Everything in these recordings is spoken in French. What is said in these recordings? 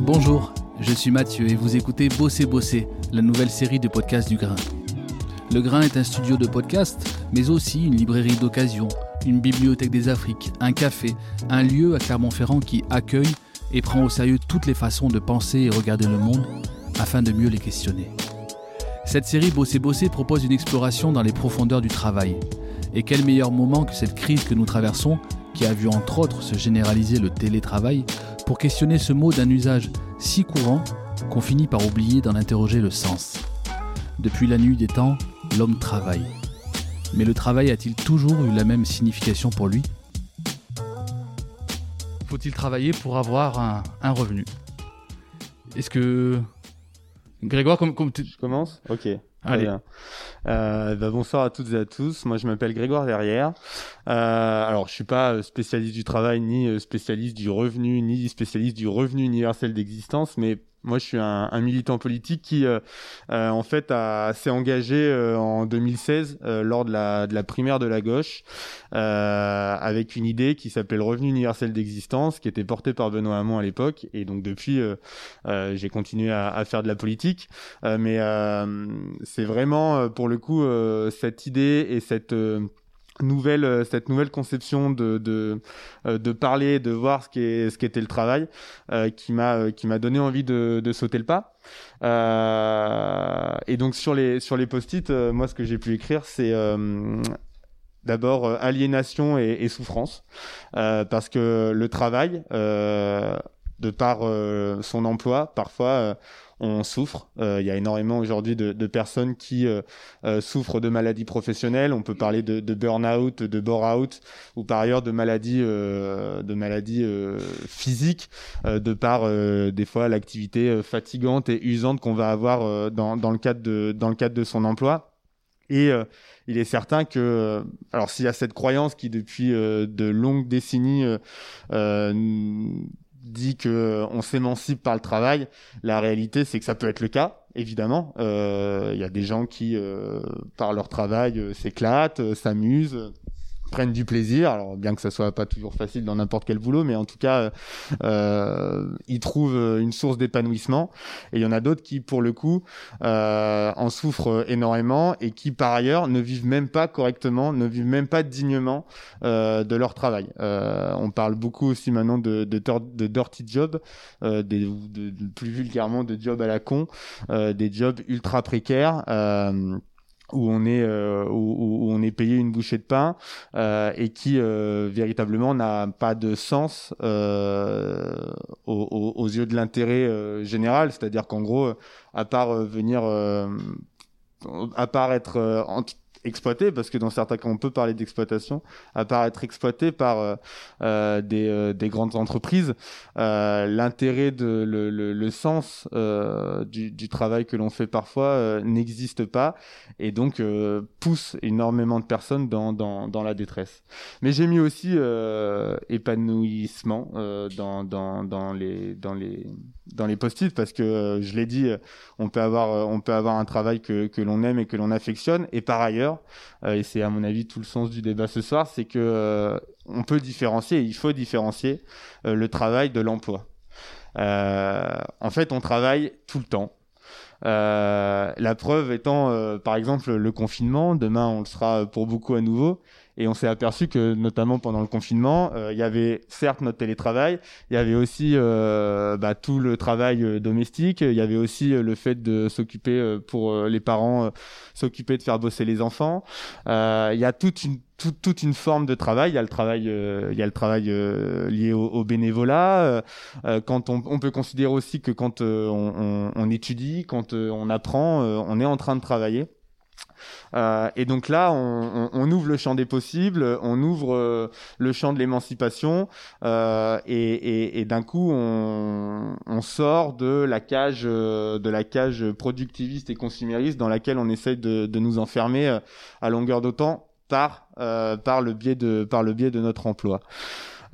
Bonjour, je suis Mathieu et vous écoutez Bosser Bosser, la nouvelle série de podcasts du Grain. Le Grain est un studio de podcast, mais aussi une librairie d'occasion, une bibliothèque des Afriques, un café, un lieu à Clermont-Ferrand qui accueille et prend au sérieux toutes les façons de penser et regarder le monde afin de mieux les questionner. Cette série Bosser Bosser propose une exploration dans les profondeurs du travail. Et quel meilleur moment que cette crise que nous traversons, qui a vu entre autres se généraliser le télétravail, pour questionner ce mot d'un usage si courant qu'on finit par oublier d'en interroger le sens. Depuis la nuit des temps, l'homme travaille. Mais le travail a-t-il toujours eu la même signification pour lui? Faut-il travailler pour avoir un, revenu? Est-ce que... Grégoire, comme, comme tu... Je commence? Ok. Allez. Euh, bah, bonsoir à toutes et à tous. Moi, je m'appelle Grégoire Verrière. Euh, alors, je suis pas spécialiste du travail, ni spécialiste du revenu, ni spécialiste du revenu universel d'existence, mais moi, je suis un, militant politique qui, euh, euh en fait, s'est engagé euh, en 2016 euh, lors de la, de la primaire de la gauche avec une idée qui s'appelle le revenu universel d'existence, qui était portée par Benoît Hamon à l'époque. Et donc depuis, j'ai continué à, à, faire de la politique. mais c'est vraiment, pour le coup, cette idée et cette nouvelle euh, cette nouvelle conception de de, euh, de parler de voir ce qu'est ce qu'était le travail euh, qui m'a qui m'a donné envie de, de sauter le pas. Euh, et donc sur les sur les post-it moi ce que j'ai pu écrire c'est d'abord aliénation et, et souffrance parce que le travail de par son emploi parfois on souffre. Euh, il y a énormément aujourd'hui de, de, personnes qui euh, euh, souffrent de maladies professionnelles. On peut parler de, de burn-out, de bore-out, ou par ailleurs de maladies, de maladies physiques, de par des fois l'activité fatigante et usante qu'on va avoir dans, dans, le cadre de, dans le cadre de son emploi. Et il est certain que, alors s'il y a cette croyance qui depuis de longues décennies dit que euh, on s'émancipe par le travail, la réalité c'est que ça peut être le cas, évidemment. Il euh, y a des gens qui, euh, par leur travail, s'éclatent, s'amusent prennent du plaisir. Alors bien que ça soit pas toujours facile dans n'importe quel boulot, mais en tout cas, euh, ils trouvent une source d'épanouissement. Et il y en a d'autres qui, pour le coup, euh, en souffrent énormément et qui, par ailleurs, ne vivent même pas correctement, ne vivent même pas dignement euh, de leur travail. Euh, on parle beaucoup aussi maintenant de, de, de dirty job, euh, des, de, plus vulgairement de job à la con, euh, des jobs ultra précaires. Euh, où on est euh, où, on est payé une bouchée de pain euh, et qui euh, véritablement n'a pas de sens euh, aux, aux, yeux de l'intérêt euh, général. C'est-à-dire qu'en gros à part venir à part être exploité, parce que dans certains cas, on peut parler d'exploitation, à part être exploité par euh, euh des, euh, des, grandes entreprises, euh, l'intérêt de le, le, le sens du, du, travail que l'on fait parfois n'existe pas et donc pousse énormément de personnes dans, dans, dans la détresse. Mais j'ai mis aussi épanouissement dans, dans, dans les dans les dans les post-it parce que je l'ai dit, on peut avoir on peut avoir un travail que, que l'on aime et que l'on affectionne et par ailleurs euh, et c'est à mon avis tout le sens du débat ce soir, c'est que euh, on peut différencier, il faut différencier euh, le travail de l'emploi. en fait, on travaille tout le temps. la preuve étant, par exemple, le confinement. Demain, on le sera pour beaucoup à nouveau. Et on s'est aperçu que, notamment pendant le confinement, euh, il y avait certes notre télétravail, il y avait aussi euh, bah, tout le travail euh, domestique, il y avait aussi le fait de s'occuper pour les parents, s'occuper de faire bosser les enfants. il y a toute une toute une forme de travail. Il y a le travail, il y a le travail lié au, bénévolat. quand on, peut considérer aussi que quand on, étudie, quand on apprend, on est en train de travailler. Euh, et donc là, on, ouvre le champ des possibles, on ouvre euh, le champ de l'émancipation, euh, et, d'un coup, on, sort de la cage, de la cage productiviste et consumériste dans laquelle on essaye de, nous enfermer à longueur de temps par par le biais de par le biais de notre emploi.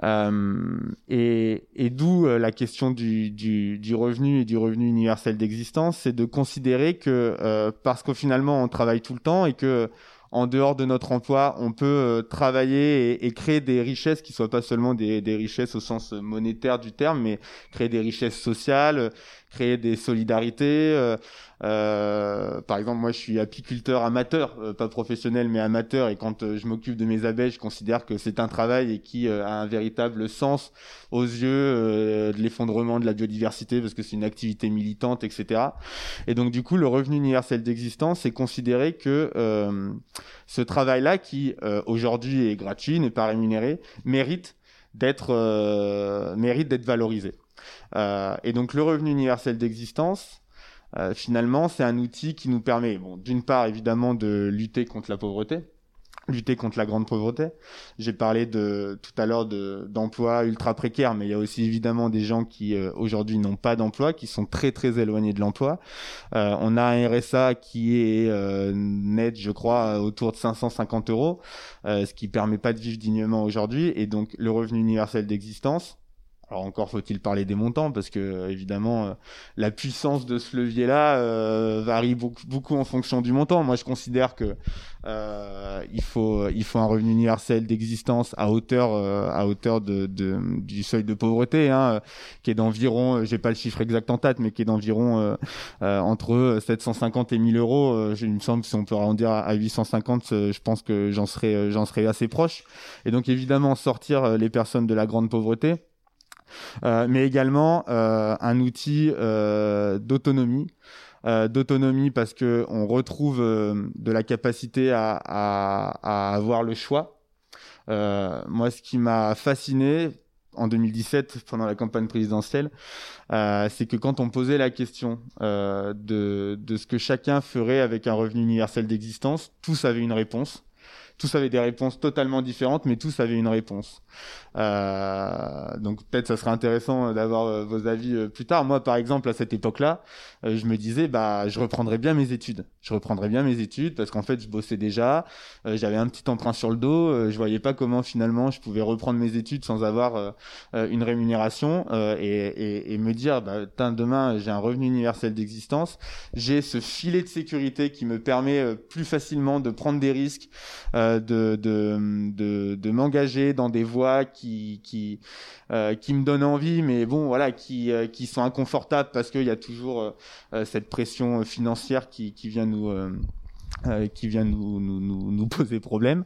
Euh, et, et d'où euh, la question du, du, du, revenu et du revenu universel d'existence, c'est de considérer que euh, parce qu'au finalement on travaille tout le temps et que en dehors de notre emploi, on peut euh, travailler et, créer des richesses qui soient pas seulement des, des, richesses au sens monétaire du terme, mais créer des richesses sociales, créer des solidarités. Euh, euh, par exemple, moi, je suis apiculteur amateur, euh, pas professionnel, mais amateur. Et quand euh, je m'occupe de mes abeilles, je considère que c'est un travail et qui a un véritable sens aux yeux de l'effondrement de la biodiversité, parce que c'est une activité militante, etc. Et donc, du coup, le revenu universel d'existence, c'est considérer que ce travail-là, qui aujourd'hui est gratuit, n'est pas rémunéré, mérite d'être mérite d'être valorisé. Et donc, le revenu universel d'existence, euh, finalement, c'est un outil qui nous permet, bon, d'une part, évidemment, de lutter contre la pauvreté, lutter contre la grande pauvreté. J'ai parlé de tout à l'heure de d'emplois ultra précaires, mais il y a aussi évidemment des gens qui euh, aujourd'hui n'ont pas d'emploi, qui sont très très éloignés de l'emploi. Euh, on a un RSA qui est net, je crois, autour de 550 euros, ce qui permet pas de vivre dignement aujourd'hui, et donc le revenu universel d'existence alors encore faut-il parler des montants parce que évidemment euh, la puissance de ce levier-là euh, varie beaucoup, beaucoup, en fonction du montant. Moi je considère que euh, il faut il faut un revenu universel d'existence à hauteur à hauteur de, de, du seuil de pauvreté hein, qui est d'environ j'ai pas le chiffre exact en tête mais qui est d'environ entre 750 et 1000 euros. il me semble si on peut arrondir à 850 je pense que j'en serais j'en serais assez proche. Et donc évidemment sortir les personnes de la grande pauvreté euh, mais également euh, un outil euh, d'autonomie. d'autonomie parce que on retrouve de la capacité à, avoir le choix. moi, ce qui m'a fasciné en 2017 pendant la campagne présidentielle, c'est que quand on posait la question de ce que chacun ferait avec un revenu universel d'existence, tous avaient une réponse tous avaient des réponses totalement différentes, mais tous avaient une réponse. Euh, donc peut-être ça serait intéressant d'avoir euh, vos avis euh, plus tard. Moi, par exemple, à cette époque-là, je me disais, bah, je reprendrais bien mes études. Je reprendrais bien mes études parce qu'en fait, je bossais déjà, j'avais un petit emprunt sur le dos, je voyais pas comment finalement je pouvais reprendre mes études sans avoir une rémunération et, et, me dire, bah, demain, j'ai un revenu universel d'existence, j'ai ce filet de sécurité qui me permet plus facilement de prendre des risques, de, de, m'engager dans des voies qui qui euh, qui me donnent envie, mais bon voilà, qui euh, qui sont inconfortables parce qu'il y a toujours euh, cette pression financière qui qui vient nous qui vient nous, nous, nous, poser problème,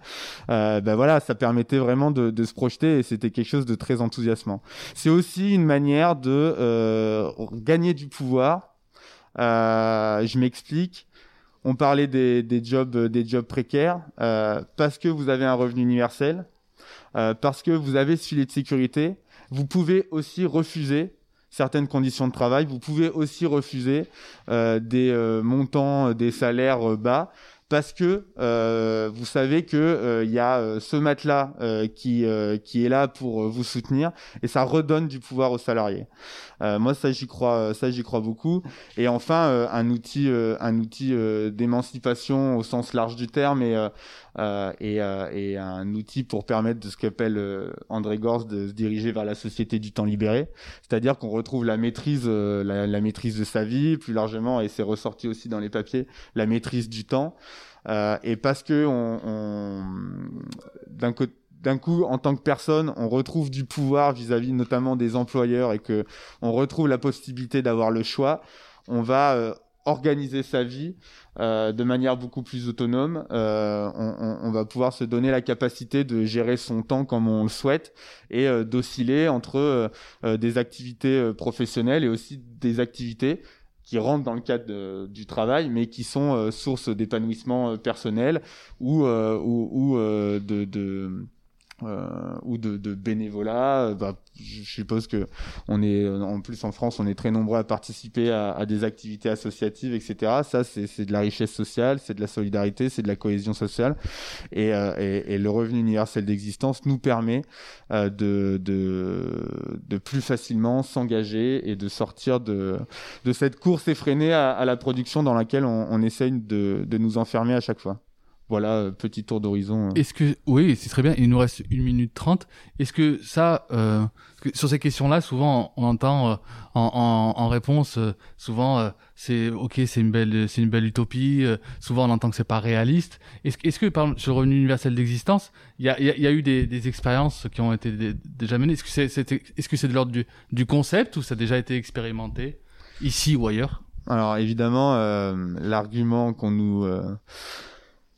ben voilà, ça permettait vraiment de se projeter et c'était quelque chose de très enthousiasmant. C'est aussi une manière de gagner du pouvoir. je m'explique on parlait des, des, jobs, précaires, euh, parce que vous avez un revenu universel, euh, parce que vous avez ce filet de sécurité, vous pouvez aussi refuser certaines conditions de travail, vous pouvez aussi refuser euh, des montants, des salaires bas, parce que euh, vous savez que euh, il y a euh, ce matelas qui qui est là pour vous soutenir et ça redonne du pouvoir aux salariés. moi ça j'y crois ça j'y crois beaucoup et enfin un outil un outil d'émancipation au sens large du terme et et, et, un outil pour permettre de ce qu'appelle André Gors de se diriger vers la société du temps libéré, c'est-à-dire qu'on retrouve la maîtrise la, la maîtrise de sa vie plus largement et c'est ressorti aussi dans les papiers la maîtrise du temps. Euh, et parce que on, on d'un côté d'un coup, en tant que personne, on retrouve du pouvoir vis-à-vis notamment des employeurs et que on retrouve la possibilité d'avoir le choix, on va euh, organiser sa vie euh, de manière beaucoup plus autonome. Euh, on, on, va pouvoir se donner la capacité de gérer son temps comme on le souhaite et euh, d'osciller entre des activités professionnelles et aussi des activités qui rentrent dans le cadre du travail, mais qui sont euh, source d'épanouissement euh, personnel ou, euh, ou, ou de, de euh, ou de, de bénévolat. Bah, je suppose que on est en plus en France, on est très nombreux à participer à, à des activités associatives, etc. Ça, c'est de la richesse sociale, c'est de la solidarité, c'est de la cohésion sociale, et, et, et le revenu universel d'existence nous permet euh, de, de, de plus facilement s'engager et de sortir de, de cette course effrénée à, à la production dans laquelle on, on essaye de, de nous enfermer à chaque fois. Voilà, petit tour d'horizon. Est-ce que, oui, c'est très bien, il nous reste une minute trente. Est-ce que ça, euh, sur ces questions-là, souvent on entend euh, en, en, en, réponse, euh, souvent euh, c'est ok, c'est une belle, c'est une belle utopie. souvent on entend que c'est pas réaliste. Est-ce, est-ce que par exemple, sur le revenu universel d'existence, il y a, y, y a, eu des, des, expériences qui ont été déjà menées? Est-ce que c'est, c'est, est-ce que c'est de l'ordre du, du concept ou ça a déjà été expérimenté ici ou ailleurs? Alors évidemment, l'argument qu'on nous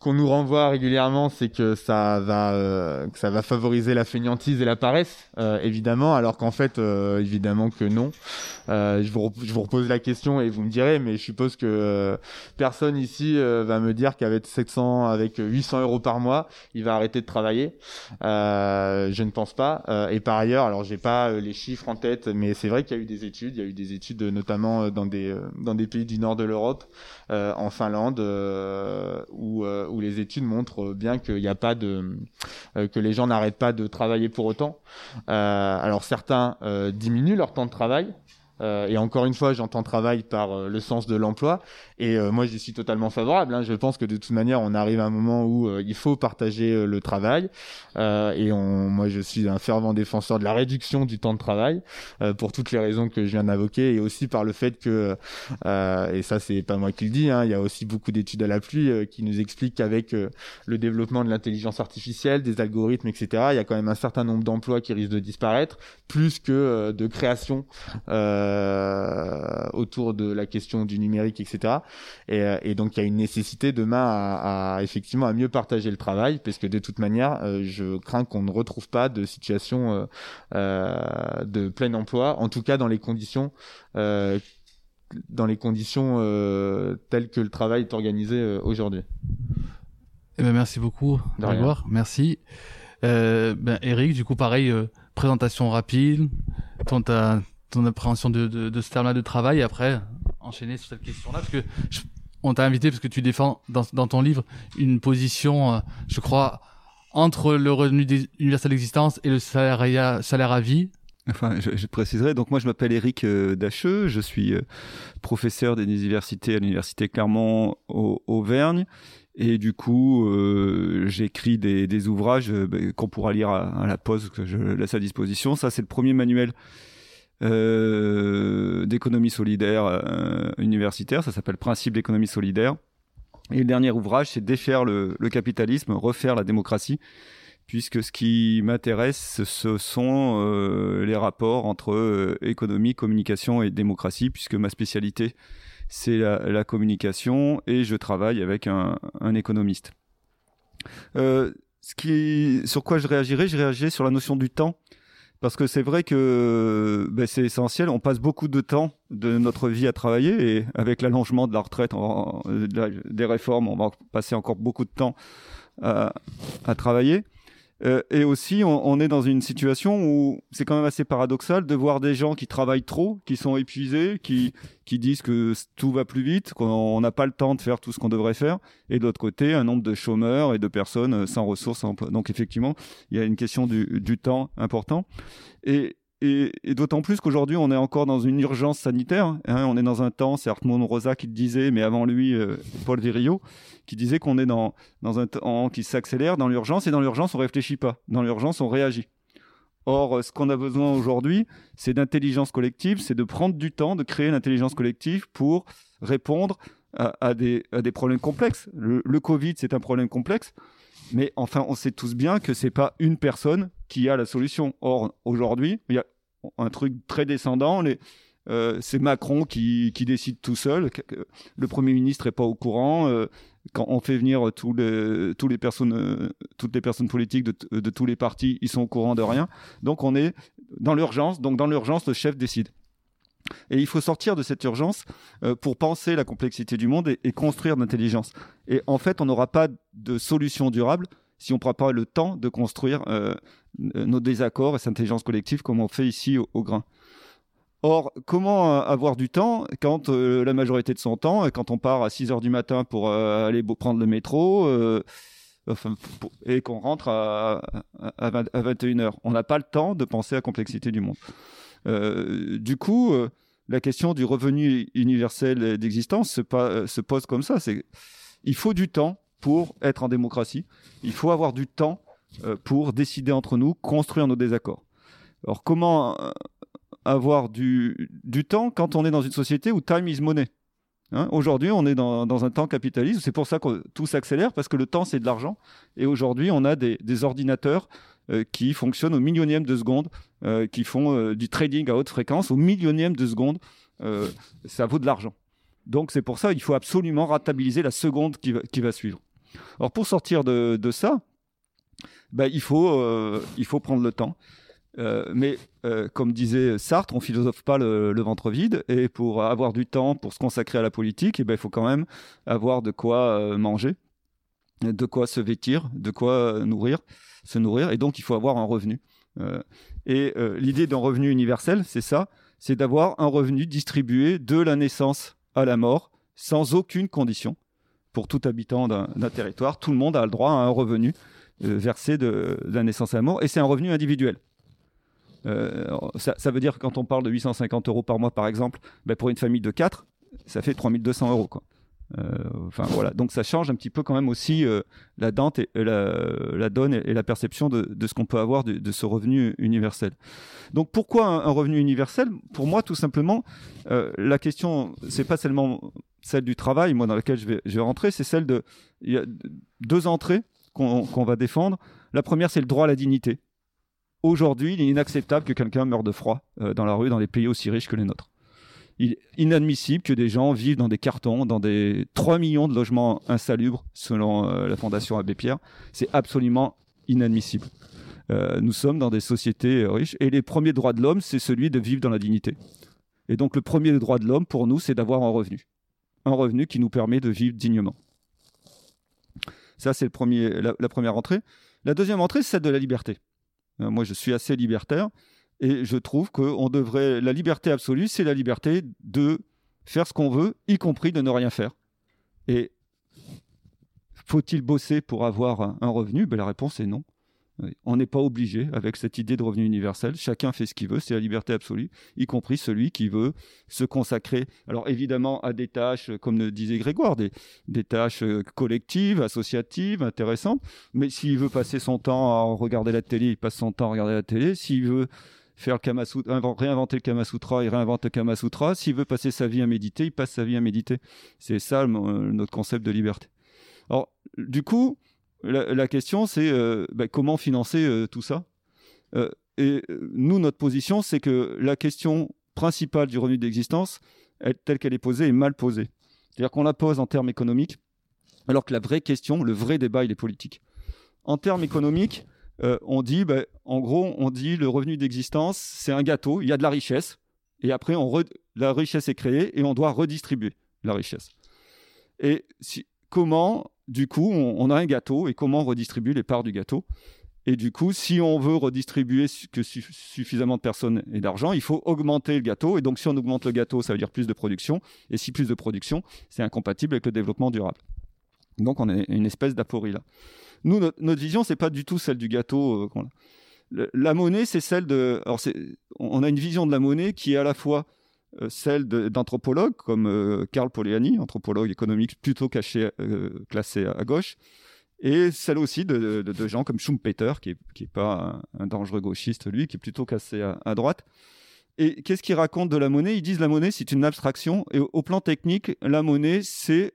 qu'on nous renvoie régulièrement, c'est que ça va, euh, que ça va favoriser la fainéantise et la paresse, euh, évidemment, alors qu'en fait, euh, évidemment que non. je, vous, je vous repose la question et vous me direz, mais je suppose que personne ici va me dire qu'avec 700, avec 800 euros par mois, il va arrêter de travailler. je ne pense pas. et par ailleurs, alors j'ai pas les chiffres en tête, mais c'est vrai qu'il y a eu des études, il y a eu des études notamment dans des dans des pays du nord de l'Europe, en Finlande, où où les études montrent bien pas de euh, que les gens n'arrêtent pas de travailler pour autant. Euh, alors certains euh, diminuent leur temps de travail, euh, et encore une fois, j'entends travail par euh, le sens de l'emploi. Et euh, moi, j'y suis totalement favorable. Hein. Je pense que de toute manière, on arrive à un moment où il faut partager le travail. et moi, je suis un fervent défenseur de la réduction du temps de travail pour toutes les raisons que je viens d'invoquer, et aussi par le fait que, et ça, c'est pas moi qui le dis, hein, il y a aussi beaucoup d'études à la pluie qui nous expliquent qu'avec le développement de l'intelligence artificielle, des algorithmes, etc., il y a quand même un certain nombre d'emplois qui risquent de disparaître, plus que de création. Euh, autour de la question du numérique, etc. Euh, et, donc il y a une nécessité demain à, effectivement à mieux partager le travail, parce que de toute manière, euh, je crains qu'on ne retrouve pas de situation de plein emploi, en tout cas dans les conditions dans les conditions telles que le travail est organisé aujourd'hui. Eh ben merci beaucoup, Grégoire. Merci. ben Eric, du coup pareil, présentation rapide. Ton, ton appréhension de, de, ce terme-là de travail et après enchaîner sur cette question-là parce que on t'a invité parce que tu défends dans, dans ton livre une position, euh, je crois, entre le revenu universel d'existence et le salaire, salaire à vie. Enfin, je, préciserai. Donc moi, je m'appelle Eric euh, Dacheux. Je suis euh, professeur des universités à l'université Clermont Auvergne. Et du coup, j'écris des, des, ouvrages bah, qu'on pourra lire à, à, la pause que je laisse à disposition. Ça, c'est le premier manuel euh, d'économie solidaire euh, universitaire, ça s'appelle Principe d'économie solidaire. Et le dernier ouvrage, c'est Défaire le, le, capitalisme, refaire la démocratie, puisque ce qui m'intéresse, ce sont euh, les rapports entre euh, économie, communication et démocratie, puisque ma spécialité, c'est la, la, communication, et je travaille avec un, un économiste. Euh, ce qui, sur quoi je réagirais? Je réagirais sur la notion du temps parce que c'est vrai que ben, c'est essentiel. On passe beaucoup de temps de notre vie à travailler et avec l'allongement de la retraite, des réformes, on va passer encore beaucoup de temps à travailler. Euh, et aussi, on, est dans une situation où c'est quand même assez paradoxal de voir des gens qui travaillent trop, qui sont épuisés, qui, qui disent que tout va plus vite, qu'on n'a pas le temps de faire tout ce qu'on devrait faire, et de l'autre côté, un nombre de chômeurs et de personnes sans ressources. Donc effectivement, il y a une question du, du temps important. Et, et, d'autant plus qu'aujourd'hui, on est encore dans une urgence sanitaire. Hein, on est dans un temps, c'est Hartmut Rosa qui le disait, mais avant lui, euh, Paul Virilio, qui disait qu'on est dans, dans un temps qui s'accélère dans l'urgence, et dans l'urgence, on réfléchit pas. Dans l'urgence, on réagit. Or, ce qu'on a besoin aujourd'hui, c'est d'intelligence collective, c'est de prendre du temps, de créer l'intelligence collective pour répondre à, des, problèmes complexes. Le, le Covid, c'est un problème complexe. Mais enfin, on sait tous bien que c'est pas une personne qui a la solution. Or, aujourd'hui, il y a un truc très descendant. Euh, c'est Macron qui, qui, décide tout seul. Le Premier ministre est pas au courant. Euh, quand on fait venir les, les personnes, euh, toutes les personnes politiques de, de, tous les partis, ils sont au courant de rien. Donc on est dans l'urgence. Donc dans l'urgence, le chef décide. Et il faut sortir de cette urgence euh, pour penser la complexité du monde et, et construire l'intelligence. Et en fait, on n'aura pas de solution durable si on ne prend pas le temps de construire euh, nos désaccords et cette intelligence collective comme on fait ici au, grain. Or, comment avoir du temps quand euh, la majorité de son temps, quand on part à 6 heures du matin pour euh, aller prendre le métro, euh, et qu'on rentre à, à, 20, à 21 heures? On n'a pas le temps de penser à la complexité du monde. Euh, du coup, la question du revenu universel d'existence se, se, pose comme ça. Il faut du temps pour être en démocratie. Il faut avoir du temps euh, pour décider entre nous, construire nos désaccords. Alors comment euh, avoir du, temps quand on est dans une société où time is money hein? Aujourd'hui, on est dans, un temps capitaliste. C'est pour ça que tout s'accélère, parce que le temps, c'est de l'argent. Et aujourd'hui, on a des, ordinateurs euh, qui fonctionnent au millionième de seconde, euh, qui font euh, du trading à haute fréquence au millionième de seconde. ça vaut de l'argent. Donc c'est pour ça qu'il faut absolument rentabiliser la seconde qui va, suivre. Alors pour sortir de, de ça, bah, il, faut, il faut prendre le temps. mais comme disait Sartre, on philosophe pas le, ventre vide. Et pour avoir du temps pour se consacrer à la politique, eh ben, il faut quand même avoir de quoi manger, de quoi se vêtir, de quoi nourrir se nourrir, et donc il faut avoir un revenu. Euh, et euh, l'idée d'un revenu universel, c'est ça, c'est d'avoir un revenu distribué de la naissance à la mort, sans aucune condition. Pour tout habitant d'un territoire, tout le monde a le droit à un revenu euh, versé de, la naissance à la mort, et c'est un revenu individuel. Ça, veut dire que quand on parle de 850 euros par mois, par exemple, ben pour une famille de 4, ça fait 3200 euros. Euh, enfin voilà, donc ça change un petit peu quand même aussi euh, la, et, la, donne et, la perception de, ce qu'on peut avoir de, ce revenu universel. Donc pourquoi un, revenu universel? Pour moi, tout simplement, euh, la question, c'est pas seulement celle du travail, moi dans laquelle je vais, je vais rentrer, c'est celle de, il y a deux entrées qu'on va défendre. La première, c'est le droit à la dignité. Aujourd'hui, il est inacceptable que quelqu'un meure de froid dans la rue dans des pays aussi riches que les nôtres il est inadmissible que des gens vivent dans des cartons, dans des 3 millions de logements insalubres, selon euh, la Fondation Abbé Pierre. C'est absolument inadmissible. Euh, nous sommes dans des sociétés euh, riches et les premiers droits de l'homme, c'est celui de vivre dans la dignité. Et donc le premier droit de l'homme, pour nous, c'est d'avoir un revenu. Un revenu qui nous permet de vivre dignement. Ça, c'est la, la, première entrée. La deuxième entrée, c'est celle de la liberté. moi, je suis assez libertaire. Et je trouve qu'on devrait. La liberté absolue, c'est la liberté de faire ce qu'on veut, y compris de ne rien faire. Et faut-il bosser pour avoir un, revenu? Ben, La réponse est non. On n'est pas obligé avec cette idée de revenu universel. Chacun fait ce qu'il veut, c'est la liberté absolue, y compris celui qui veut se consacrer, alors évidemment à des tâches, comme le disait Grégoire, des, des tâches collectives, associatives, intéressantes. Mais s'il veut passer son temps à regarder la télé, il passe son temps à regarder la télé. S'il veut faire le Kama réinventer le Kama Sutra, il réinvente le Kama Sutra. S'il veut passer sa vie à méditer, il passe sa vie à méditer. C'est ça notre concept de liberté. Alors, du coup, la, question, c'est euh, bah, comment financer euh, tout ça? Euh, Et nous, notre position, c'est que la question principale du revenu d'existence, telle qu'elle est posée, est mal posée. C'est-à-dire qu'on la pose en termes économiques, alors que la vraie question, le vrai débat, il est politique. En termes économiques, euh, on dit, ben, en gros, on dit le revenu d'existence, c'est un gâteau, il y a de la richesse, et après, on la richesse est créée et on doit redistribuer la richesse. Et comment, du coup, on, a un gâteau et comment on redistribue les parts du gâteau? Et du coup, si on veut redistribuer suffisamment de personnes et d'argent, il faut augmenter le gâteau. Et donc, si on augmente le gâteau, ça veut dire plus de production. Et si plus de production, c'est incompatible avec le développement durable. Donc, on a une espèce d'aporie là. Nous, notre, vision, vision, c'est pas du tout celle du gâteau. Euh, la monnaie, c'est celle de. Alors, on a une vision de la monnaie qui est à la fois euh, celle d'anthropologues comme euh, Karl Poliani, anthropologue économique plutôt caché, classé à, gauche, et celle aussi de, gens comme Schumpeter, qui n'est pas un, dangereux gauchiste, lui, qui est plutôt cassé à, droite. Et qu'est-ce qu'ils racontent de la monnaie? Ils disent la monnaie, c'est une abstraction, et au, plan technique, la monnaie, c'est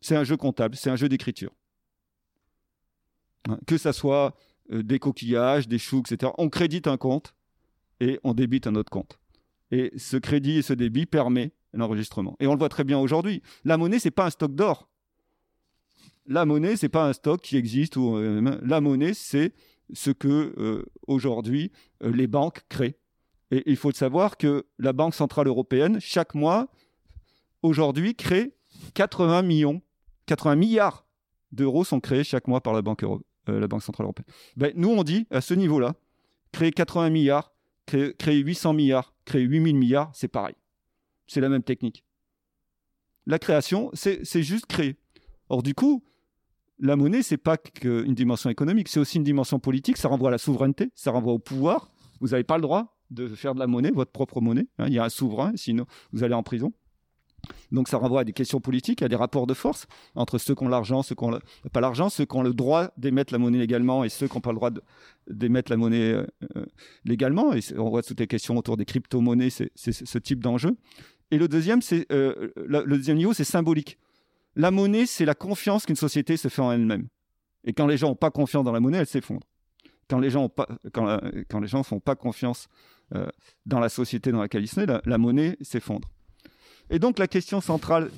c'est un jeu comptable, c'est un jeu d'écriture. Hein, que ça soit euh, des coquillages, des choux, etc. On crédite un compte et on débite un autre compte. Et ce crédit et ce débit permet l'enregistrement. Et on le voit très bien aujourd'hui. La monnaie, c'est pas un stock d'or. La monnaie, c'est pas un stock qui existe. Euh, la monnaie, c'est ce que euh, aujourd'hui les banques créent. Et il faut savoir que la Banque centrale européenne, chaque mois, aujourd'hui, crée 80 millions, 80 milliards d'euros sont créés chaque mois par la Banque européenne la Banque Centrale Européenne. Ben, nous, on dit, à ce niveau-là, créer 80 milliards, créer, 800 milliards, créer 8000 milliards, c'est pareil. C'est la même technique. La création, c'est juste créer. Or, du coup, la monnaie, c'est pas qu'une dimension économique, c'est aussi une dimension politique. Ça renvoie à la souveraineté, ça renvoie au pouvoir. Vous n'avez pas le droit de faire de la monnaie, votre propre monnaie. Hein. il y a un souverain, sinon vous allez en prison. Donc ça renvoie à des questions politiques, à des rapports de force entre ceux qui ont l'argent, ceux qui n'ont pas l'argent, ceux qui ont le droit d'émettre la monnaie légalement et ceux qui n'ont pas le droit d'émettre la monnaie euh, légalement. Et on voit toutes les questions autour des crypto-monnaies, c'est ce type d'enjeu. Et le deuxième, c'est euh, le deuxième niveau, c'est symbolique. La monnaie, c'est la confiance qu'une société se fait en elle-même. Et quand les gens n'ont pas confiance dans la monnaie, elle s'effondre. Quand les gens ont pas, quand, quand les gens font pas confiance euh, dans la société dans laquelle ils sont, la, la monnaie s'effondre. Et donc la question centrale,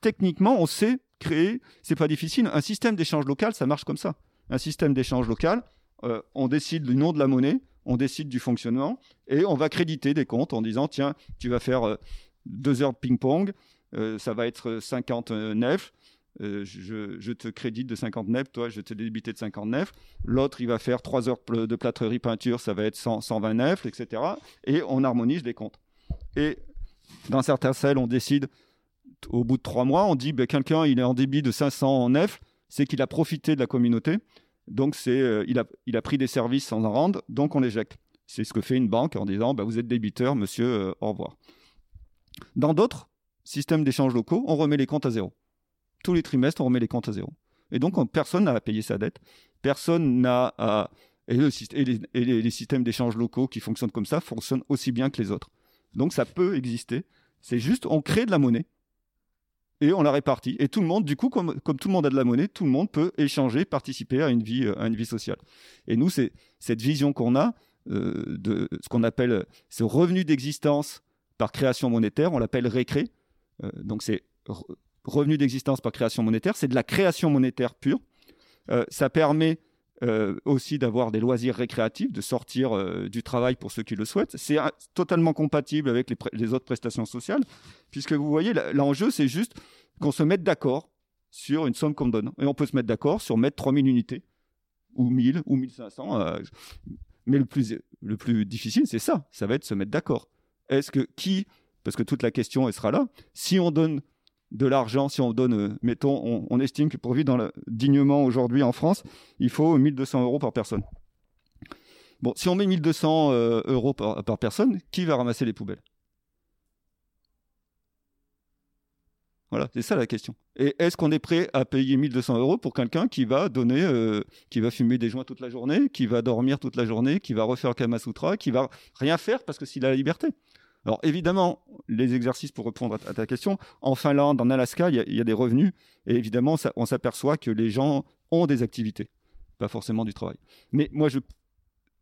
techniquement, on sait créer, c'est pas difficile, un système d'échange local, ça marche comme ça. Un système d'échange local, euh, on décide du nom de la monnaie, on décide du fonctionnement, et on va créditer des comptes en disant, tiens, tu vas faire euh, deux heures de ping-pong, euh, ça va être 50 nefs, je, te crédite de 50 nefs, toi je te débité de 50 nefs. L'autre, il va faire 3 heures de plâtrerie peinture, ça va être 100, 120 nefs, etc. Et on harmonise les comptes. Et dans certains celles, on décide, au bout de trois mois, on dit, ben, quelqu'un, il est en débit de 500 F, c'est qu'il a profité de la communauté, donc c'est, euh, il, a, il a pris des services sans en rendre, donc on l'éjecte. C'est ce que fait une banque en disant, ben, vous êtes débiteur, monsieur, euh, au revoir. Dans d'autres systèmes d'échange locaux, on remet les comptes à zéro. Tous les trimestres, on remet les comptes à zéro. Et donc, personne n'a à payer sa dette. Personne n'a à... Et, les, systèmes d'échange locaux qui fonctionnent comme ça fonctionnent aussi bien que les autres. Donc ça peut exister. C'est juste, on crée de la monnaie et on la répartit. Et tout le monde, du coup, comme, tout le monde a de la monnaie, tout le monde peut échanger, participer à une vie, à une vie sociale. Et nous, c'est cette vision qu'on a euh, de ce qu'on appelle ce revenu d'existence par création monétaire, on l'appelle récré. Euh, donc c'est revenu d'existence par création monétaire, c'est de la création monétaire pure. Euh, ça permet euh, aussi d'avoir des loisirs récréatifs, de sortir euh, du travail pour ceux qui le souhaitent. C'est totalement compatible avec les, autres prestations sociales, puisque vous voyez, l'enjeu, c'est juste qu'on se mette d'accord sur une somme qu'on donne. Et on peut se mettre d'accord sur mettre 3000 unités, ou 1000, ou 1500. Euh, mais le plus, le plus difficile, c'est ça, ça va être se mettre d'accord. Est-ce que qui, parce que toute la question, elle sera là, si on donne de l'argent, si on donne, euh, mettons, on, estime que pour vivre dignement aujourd'hui en France, il faut 1200 euros par personne. Bon, si on met 1200 euh, euros par, personne, qui va ramasser les poubelles? Voilà, c'est ça la question. Et est-ce qu'on est prêt à payer 1200 euros pour quelqu'un qui va donner, euh, qui va fumer des joints toute la journée, qui va dormir toute la journée, qui va refaire Kamasutra, qui va rien faire parce que a la liberté? Alors évidemment, les exercices pour répondre à ta question, en Finlande, en Alaska, il y, a des revenus, et évidemment, on s'aperçoit que les gens ont des activités, pas forcément du travail. Mais moi, je,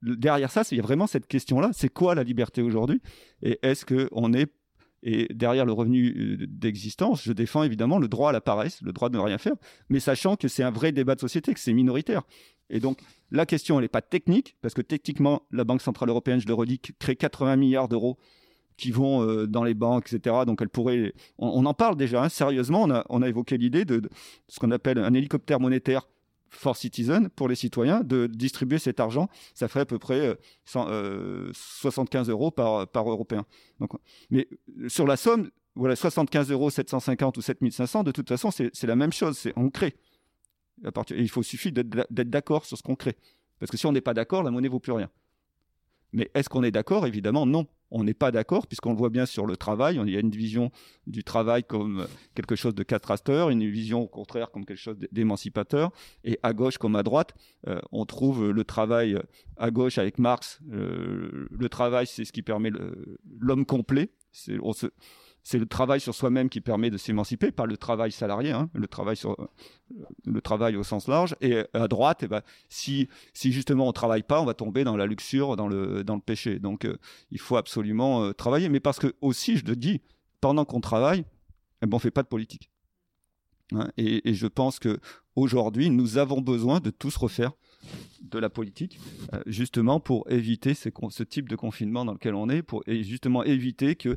derrière ça, il y a vraiment cette question-là, c'est quoi la liberté aujourd'hui Et est-ce qu'on est et derrière le revenu euh, d'existence, je défends évidemment le droit à la paresse, le droit de ne rien faire, mais sachant que c'est un vrai débat de société, que c'est minoritaire. Et donc, la question, elle n'est pas technique, parce que techniquement, la Banque Centrale Européenne, je le redis, crée 80 milliards d'euros qui vont euh, dans les banques, etc. Donc elle pourrait, on, en parle déjà, hein, sérieusement, on a, évoqué l'idée de, ce qu'on appelle un hélicoptère monétaire for citizen pour les citoyens de distribuer cet argent. Ça ferait à peu près 75 euh, euros par, par européen. Donc, mais sur la somme, voilà, 75 euros, 750 ou 7500, de toute façon, c'est la même chose. C'est on crée. À partir, il faut suffit d'être d'accord sur ce qu'on crée. Parce que si on n'est pas d'accord, la monnaie vaut plus rien. Mais est-ce qu'on est d'accord? Évidemment, non on n'est pas d'accord, puisqu'on le voit bien sur le travail. Il y a une vision du travail comme quelque chose de castrateur, une vision au contraire comme quelque chose d'émancipateur. Et à gauche comme à droite, euh, on trouve le travail à gauche avec Marx. Euh, le travail, c'est ce qui permet l'homme complet. On se, c'est le travail sur soi-même qui permet de s'émanciper, pas le travail salarié, hein, le travail sur le travail au sens large. Et à droite, eh ben, si si justement on travaille pas, on va tomber dans la luxure, dans le dans le péché. Donc euh, il faut absolument euh, travailler, mais parce que aussi je le dis, pendant qu'on travaille, eh ben, on fait pas de politique. Hein. et, je pense que aujourd'hui, nous avons besoin de tous refaire de la politique, euh, justement pour éviter ce, ce, type de confinement dans lequel on est, pour et justement éviter que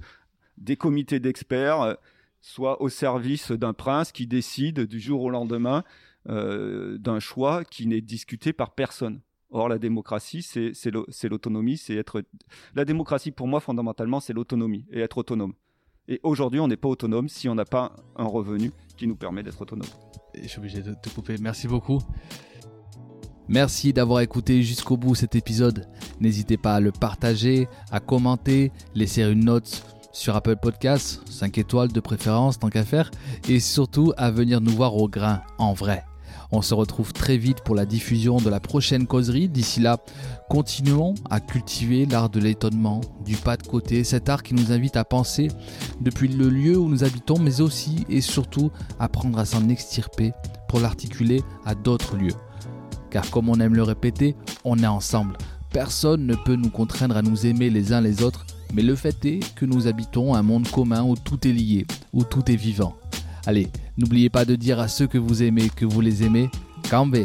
des comités d'experts euh, soient au service d'un prince qui décide du jour au lendemain euh, d'un choix qui n'est discuté par personne. Or, la démocratie, c'est l'autonomie, c'est être. La démocratie, pour moi, fondamentalement, c'est l'autonomie et être autonome. Et aujourd'hui, on n'est pas autonome si on n'a pas un revenu qui nous permet d'être autonome. Je suis obligé de te couper. Merci beaucoup. Merci d'avoir écouté jusqu'au bout cet épisode. N'hésitez pas à le partager, à commenter, laisser une note sur Apple Podcasts, 5 étoiles de préférence tant qu'à faire, et surtout à venir nous voir au grain, en vrai. On se retrouve très vite pour la diffusion de la prochaine causerie. D'ici là, continuons à cultiver l'art de l'étonnement, du pas de côté, cet art qui nous invite à penser depuis le lieu où nous habitons, mais aussi et surtout apprendre à s'en extirper pour l'articuler à d'autres lieux. Car comme on aime le répéter, on est ensemble. Personne ne peut nous contraindre à nous aimer les uns les autres, mais le fait est que nous habitons un monde commun où tout est lié, où tout est vivant. Allez, n'oubliez pas de dire à ceux que vous aimez que vous les aimez. Cambe